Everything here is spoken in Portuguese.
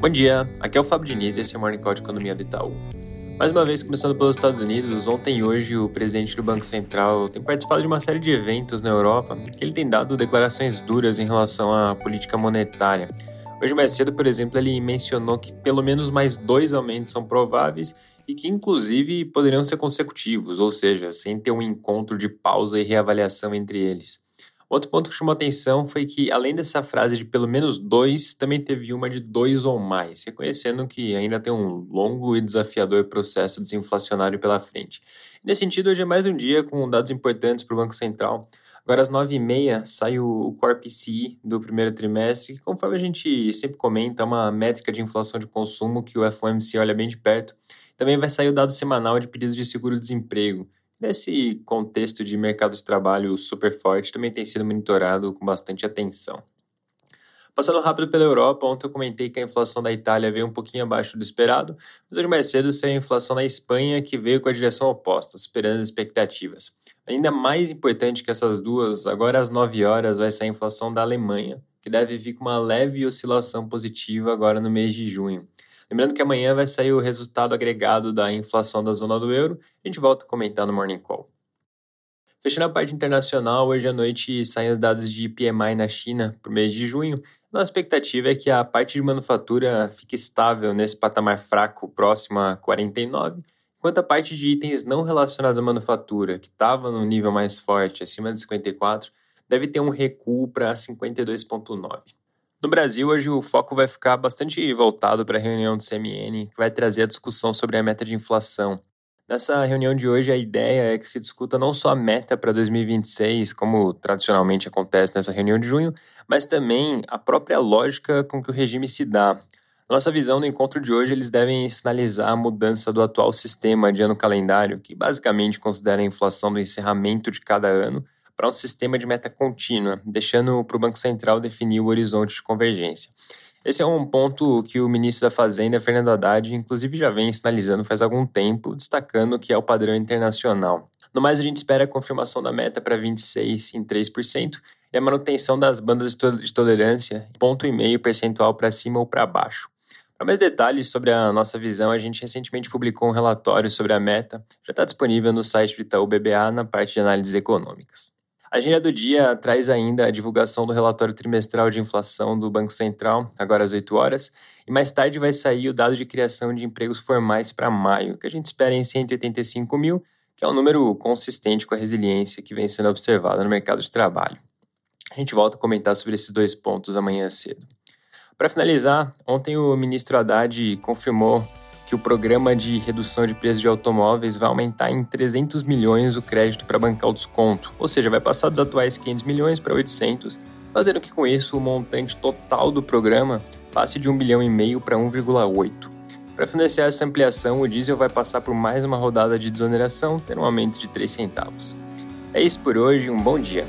Bom dia, aqui é o Fábio Diniz e esse é o Morning Call de Economia do Itaú. Mais uma vez, começando pelos Estados Unidos, ontem e hoje o presidente do Banco Central tem participado de uma série de eventos na Europa que ele tem dado declarações duras em relação à política monetária. Hoje mais cedo, por exemplo, ele mencionou que pelo menos mais dois aumentos são prováveis e que inclusive poderiam ser consecutivos, ou seja, sem ter um encontro de pausa e reavaliação entre eles. Outro ponto que chamou atenção foi que, além dessa frase de pelo menos dois, também teve uma de dois ou mais, reconhecendo que ainda tem um longo e desafiador processo desinflacionário pela frente. Nesse sentido, hoje é mais um dia com dados importantes para o Banco Central. Agora, às 9h30, sai o Core PCI do primeiro trimestre, que, conforme a gente sempre comenta, é uma métrica de inflação de consumo que o FOMC olha bem de perto. Também vai sair o dado semanal de pedidos de seguro-desemprego, Nesse contexto de mercado de trabalho super forte, também tem sido monitorado com bastante atenção. Passando rápido pela Europa, ontem eu comentei que a inflação da Itália veio um pouquinho abaixo do esperado, mas hoje mais cedo saiu a inflação da Espanha, que veio com a direção oposta, superando as expectativas. Ainda mais importante que essas duas, agora às 9 horas vai sair a inflação da Alemanha, que deve vir com uma leve oscilação positiva agora no mês de junho. Lembrando que amanhã vai sair o resultado agregado da inflação da zona do euro. A gente volta a comentar no Morning Call. Fechando a parte internacional, hoje à noite saem os dados de PMI na China para o mês de junho. Nossa expectativa é que a parte de manufatura fique estável nesse patamar fraco, próximo a 49, enquanto a parte de itens não relacionados à manufatura, que estava no nível mais forte, acima de 54, deve ter um recuo para 52,9. No Brasil, hoje o foco vai ficar bastante voltado para a reunião do CMN, que vai trazer a discussão sobre a meta de inflação. Nessa reunião de hoje, a ideia é que se discuta não só a meta para 2026, como tradicionalmente acontece nessa reunião de junho, mas também a própria lógica com que o regime se dá. Na nossa visão, no encontro de hoje, eles devem sinalizar a mudança do atual sistema de ano calendário, que basicamente considera a inflação do encerramento de cada ano, para um sistema de meta contínua, deixando para o Banco Central definir o horizonte de convergência. Esse é um ponto que o ministro da Fazenda, Fernando Haddad, inclusive já vem sinalizando faz algum tempo, destacando que é o padrão internacional. No mais, a gente espera a confirmação da meta para 26 em 3% e a manutenção das bandas de tolerância, ponto e meio percentual para cima ou para baixo. Para mais detalhes sobre a nossa visão, a gente recentemente publicou um relatório sobre a meta, já está disponível no site do Itaú BBA na parte de análises econômicas. A agenda do dia traz ainda a divulgação do relatório trimestral de inflação do Banco Central, agora às 8 horas, e mais tarde vai sair o dado de criação de empregos formais para maio, que a gente espera em 185 mil, que é um número consistente com a resiliência que vem sendo observada no mercado de trabalho. A gente volta a comentar sobre esses dois pontos amanhã cedo. Para finalizar, ontem o ministro Haddad confirmou que o programa de redução de preços de automóveis vai aumentar em 300 milhões o crédito para bancar o desconto, ou seja, vai passar dos atuais 500 milhões para 800, fazendo que com isso o montante total do programa passe de 1 bilhão e meio para 1,8. Para financiar essa ampliação, o diesel vai passar por mais uma rodada de desoneração, tendo um aumento de 3 centavos. É isso por hoje, um bom dia.